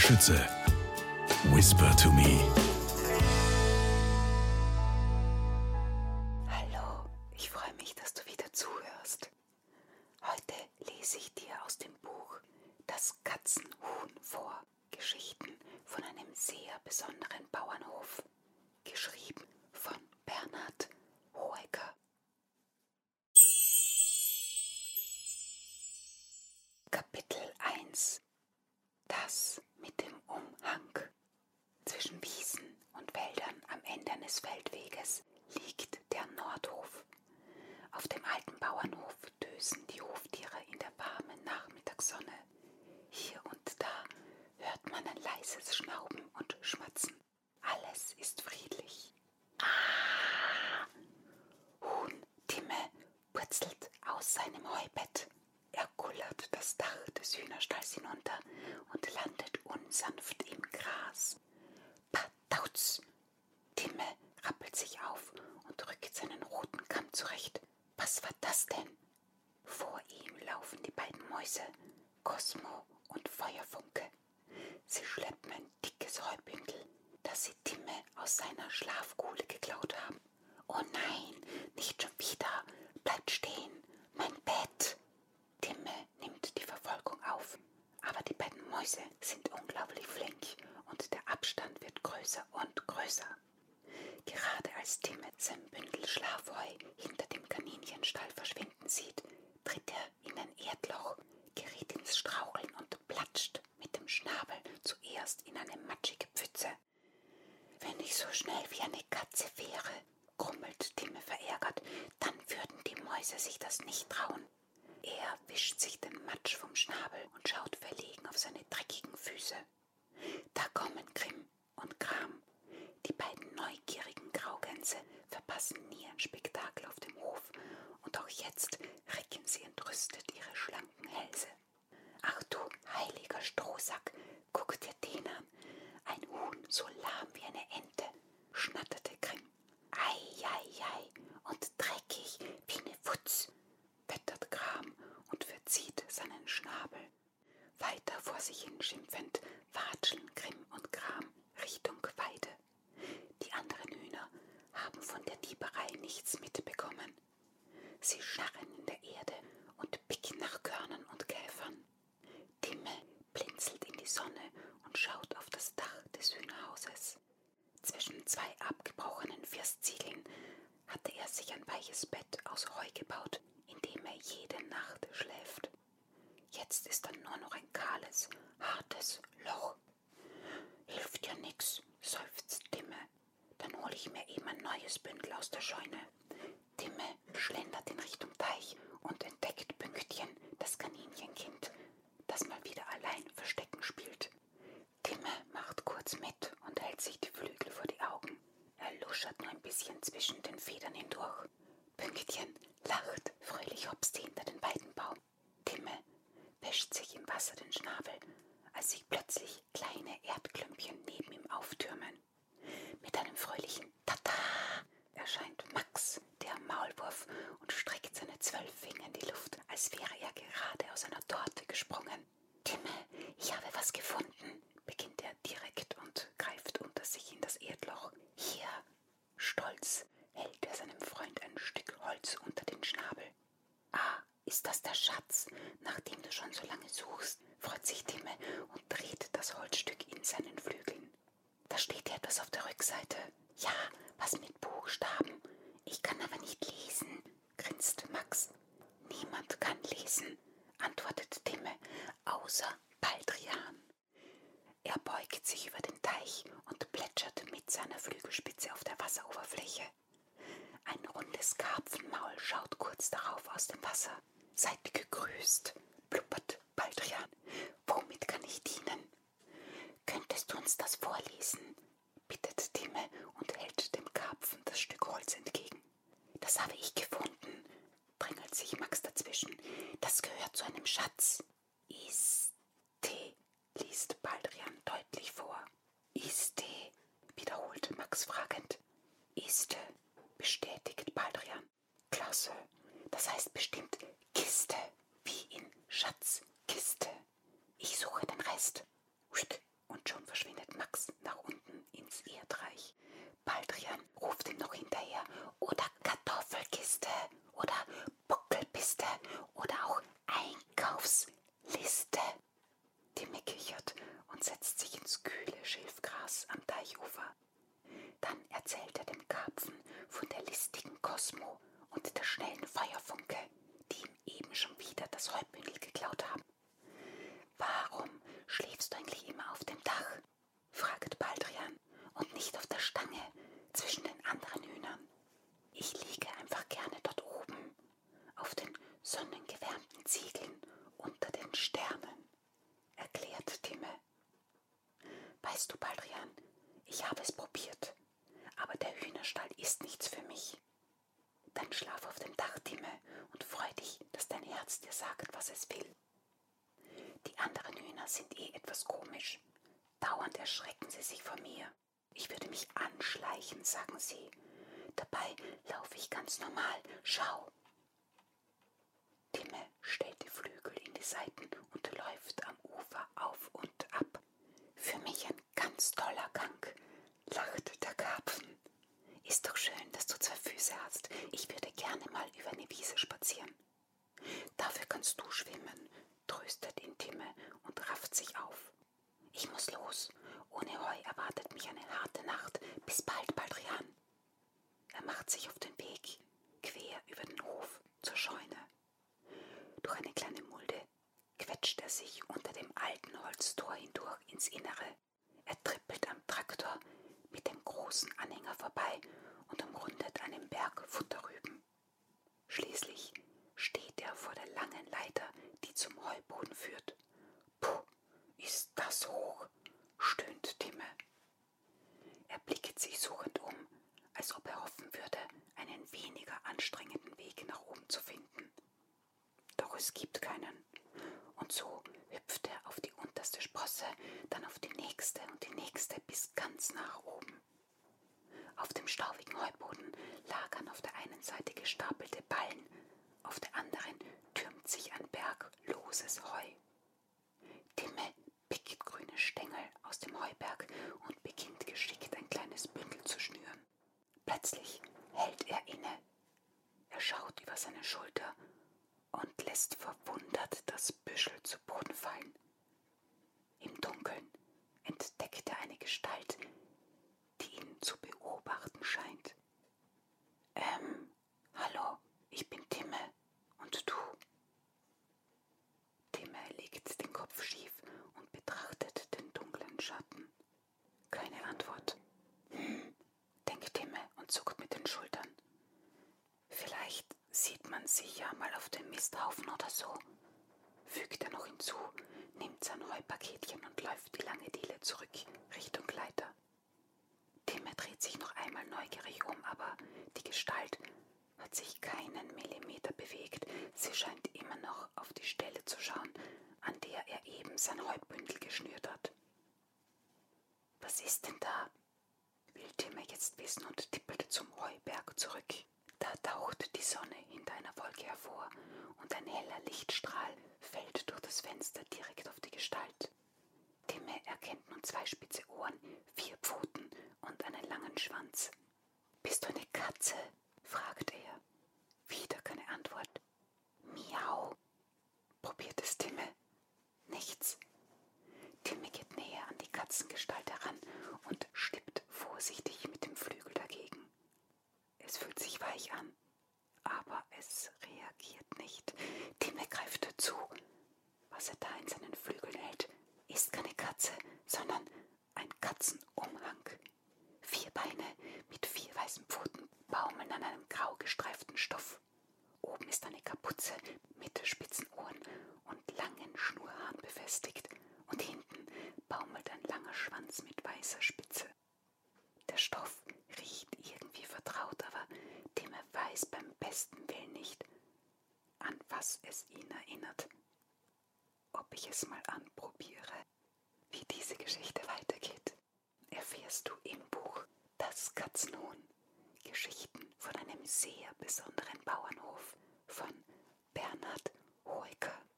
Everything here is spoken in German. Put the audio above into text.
Schütze. Whisper to me. Hallo, ich freue mich, dass du wieder zuhörst. Heute lese ich dir aus dem Buch Das Katzenhuhn vor. Geschichten von einem sehr besonderen Bauernhof. Geschrieben von Bernhard Hoeker. Kapitel 1 Das mit dem Umhang. Zwischen Wiesen und Wäldern am Ende eines Feldweges liegt der Nordhof. Auf dem alten Bauernhof dösen die Hoftiere in der warmen Nachmittagssonne. Hier und da hört man ein leises Schnauben und Schmatzen. Alles ist friedlich. Ah! Huhn Timme purzelt aus seinem Heubett. Er kullert das Dach des Hühnerstalls hinunter und landet unsanft im Gras. Patauz! Timme rappelt sich auf und rückt seinen roten Kamm zurecht. Was war das denn? Vor ihm laufen die beiden Mäuse, Cosmo und Feuerfunke. Sie schleppen ein dickes Heubündel, das sie Timme aus seiner Schlafkuhle geklaut haben. Oh nein, nicht schon wieder. Bleibt stehen. Mein Bett. Timme nimmt die Verfolgung auf. Aber die beiden Mäuse sind unglaublich flink und der Abstand wird größer und größer. Gerade als Timme sein Bündel Schlafheu hinter dem Kaninchenstall verschwinden sieht, tritt er in ein Erdloch, gerät ins Straucheln und platscht mit dem Schnabel zuerst in eine matschige Pfütze. Wenn ich so schnell wie eine Katze wäre, grummelt Timme verärgert, dann würden die Mäuse sich das nicht trauen. Er wischt sich den Matsch vom Schnabel und schaut verlegen auf seine dreckigen Füße. Da kommen Grimm und Kram. Die beiden neugierigen Graugänse verpassen nie ein Spektakel auf dem Hof und auch jetzt recken sie entrüstet ihre schlanken Hälse. Ach du heiliger Strohsack, guck dir den an. Ein Huhn so lahm wie eine Ente, schnatterte Grimm. Ei, ei, ei, und dreckig wie eine Wutz, wettert Kram und verzieht seinen Schnabel. Weiter vor sich hin schimpfend watscheln Grimm und Kram Richtung Weide. Die anderen Hühner haben von der Dieberei nichts mitbekommen. Sie scharren in der Erde und picken nach Körnern und Käfern. Timme blinzelt in die Sonne und schaut auf das Dach des Hühnerhauses. Zwischen zwei abgebrochenen Firstziegeln hatte er sich ein weiches Bett aus Heu gebaut, in dem er jede Nacht schläft. Jetzt ist da nur noch ein kahles, hartes Loch. Hilft ja nix, seufzt Timme. Dann hole ich mir eben ein neues Bündel aus der Scheune. Timme schlendert in Richtung Teich und entdeckt Pünktchen, das Kaninchenkind, das mal wieder allein Verstecken spielt. Timme macht kurz mit und hält sich die Flügel vor die Augen. Er luschert nur ein bisschen zwischen den Federn hindurch. Pünktchen lacht fröhlich hopst hinter den Weidenbaum. Timme wäscht sich im Wasser den Schnabel, als sich plötzlich kleine Erdklümpchen neben ihm auftürmen. Mit einem fröhlichen Tata erscheint Max, der Maulwurf, und streckt seine zwölf Finger in die Luft, als wäre er gerade aus einer Torte gesprungen. Timme, ich habe was gefunden, beginnt er direkt und greift unter sich in das Erdloch. Hier, stolz, hält er seinem Freund ein Stück Holz unter den Schnabel. Ah, ist das der Schatz, nach dem du schon so lange suchst? freut sich Timme und dreht das Holzstück in seinen Flügeln. Da steht ja etwas auf der Rückseite. Ja, was mit Buchstaben. Ich kann aber nicht lesen, grinst Max. Niemand kann lesen, antwortet Timme, außer Baldrian. Er beugt sich über den Teich und plätschert mit seiner Flügelspitze auf der Wasseroberfläche. Ein rundes Karpfenmaul schaut kurz darauf aus dem Wasser. Seid gegrüßt, blubbert Baldrian. Womit kann ich dienen? Könntest du uns das vorlesen? bittet Timme und hält dem Karpfen das Stück Holz entgegen. Das habe ich gefunden, drängelt sich Max dazwischen. Das gehört zu einem Schatz. Iste, liest Baldrian deutlich vor. Iste, wiederholte Max fragend. Iste, bestätigt Baldrian. Klasse, das heißt bestimmt Kiste, wie in Schatzkiste. Ich suche den Rest. Und schon verschwindet Max nach unten ins Erdreich. Baldrian ruft ihm noch hinterher. Oder Kartoffelkiste. Oder Buckelpiste. Oder auch Einkaufsliste. Timme kichert und setzt sich ins kühle Schilfgras am Teichufer. Dann erzählt er dem Karpfen von der listigen Kosmo und der schnellen Feuerfunke, die ihm eben schon wieder das Heubündel geklaut haben. Warum schläfst du eigentlich immer auf dem Dach? fragt Baldrian, und nicht auf der Stange zwischen den anderen Hühnern. Ich liege einfach gerne dort oben, auf den sonnengewärmten Ziegeln unter den Sternen, erklärt Timme. Weißt du, Baldrian, ich habe es probiert, aber der Hühnerstall ist nichts für mich. Dann schlaf auf dem Dach, Timme, und freu dich, dass dein Herz dir sagt, was es will. Die anderen Hühner sind eh etwas komisch. Dauernd erschrecken sie sich vor mir. Ich würde mich anschleichen, sagen sie. Dabei laufe ich ganz normal. Schau. Timme stellt die Flügel in die Seiten und läuft am Ufer auf und ab. Für mich ein ganz toller Gang, lacht der Karpfen. Ist doch schön, dass du zwei Füße hast. Ich würde gerne mal über eine Wiese spazieren. Dafür kannst du schwimmen, tröstet ihn Timme und rafft sich auf. Ich muss los. Ohne Heu erwartet mich eine harte Nacht. Bis bald, Baldrian. Er macht sich auf den Weg, quer über den Hof zur Scheune. Durch eine kleine Mulde quetscht er sich unter dem alten Holztor hindurch ins Innere. Er trippelt am Traktor mit dem großen Anhänger vorbei und umrundet einen Berg Futterrüben. Schließlich steht er vor der langen Leiter, die zum Heuboden führt. Puh, ist das hoch, stöhnt Timme. Er blickt sich suchend um, als ob er hoffen würde, einen weniger anstrengenden Weg nach oben zu finden. Doch es gibt keinen. Und so hüpft er auf die unterste Sprosse, dann auf die nächste und die nächste bis ganz nach oben. Auf dem staubigen Heuboden lagern auf der einen Seite gestapelte Ballen, auf der anderen türmt sich ein Berg loses Heu. Timme pickt grüne Stängel aus dem Heuberg und beginnt geschickt ein kleines Bündel zu schnüren. Plötzlich hält er inne. Er schaut über seine Schulter und lässt verwundert das Büschel zu Boden fallen. Im Dunkeln entdeckt er eine Gestalt, die ihn zu beobachten scheint. Ähm, hallo, ich bin Timme und du. Timme legt den Kopf schief und betrachtet den dunklen Schatten. Keine Antwort. Hm, denkt Timme und zuckt mit den Schultern. Vielleicht sieht man sich ja mal auf dem Misthaufen oder so, fügt er noch hinzu, nimmt sein Heupaketchen und läuft die lange Diele zurück Richtung Leiter. Timme dreht sich noch einmal neugierig um, aber die Gestalt hat sich keinen Millimeter bewegt. Sie scheint immer noch auf die Stelle zu schauen, an der er eben sein Heubündel geschnürt hat. Was ist denn da? will Timme jetzt wissen und tippelt zum Heuberg zurück. Da taucht die Sonne hinter einer Wolke hervor und ein heller Lichtstrahl fällt durch das Fenster direkt auf die Gestalt. Timme erkennt nun zwei spitze Ohren, vier Pfoten und einen langen Schwanz. Bist du eine Katze? fragt er. Wieder keine Antwort. Miau, probiert es Timme. Nichts. Timme geht näher an die Katzengestalt heran und stippt vorsichtig mit dem Flügel dagegen. Es fühlt sich weich an, aber es reagiert nicht. Timme greift dazu. Was er da in seinen Flügeln hält, ist keine Katze, sondern ein Katzenumhang. Vier Beine mit vier weißen Pfoten baumeln an einem grau gestreiften Stoff. Oben ist eine Kapuze mit spitzen Ohren und langen Schnurhaaren befestigt und hinten baumelt ein langer Schwanz mit weißer Spitze. Der Stoff riecht irgendwie vertraut, aber dem er weiß beim besten Willen nicht, an was es ihn erinnert. Ob ich es mal anprobiere, wie diese Geschichte weitergeht, erfährst du im Buch Das Katzenhuhn. Geschichten von einem sehr besonderen Bauernhof von Bernhard Hoeker.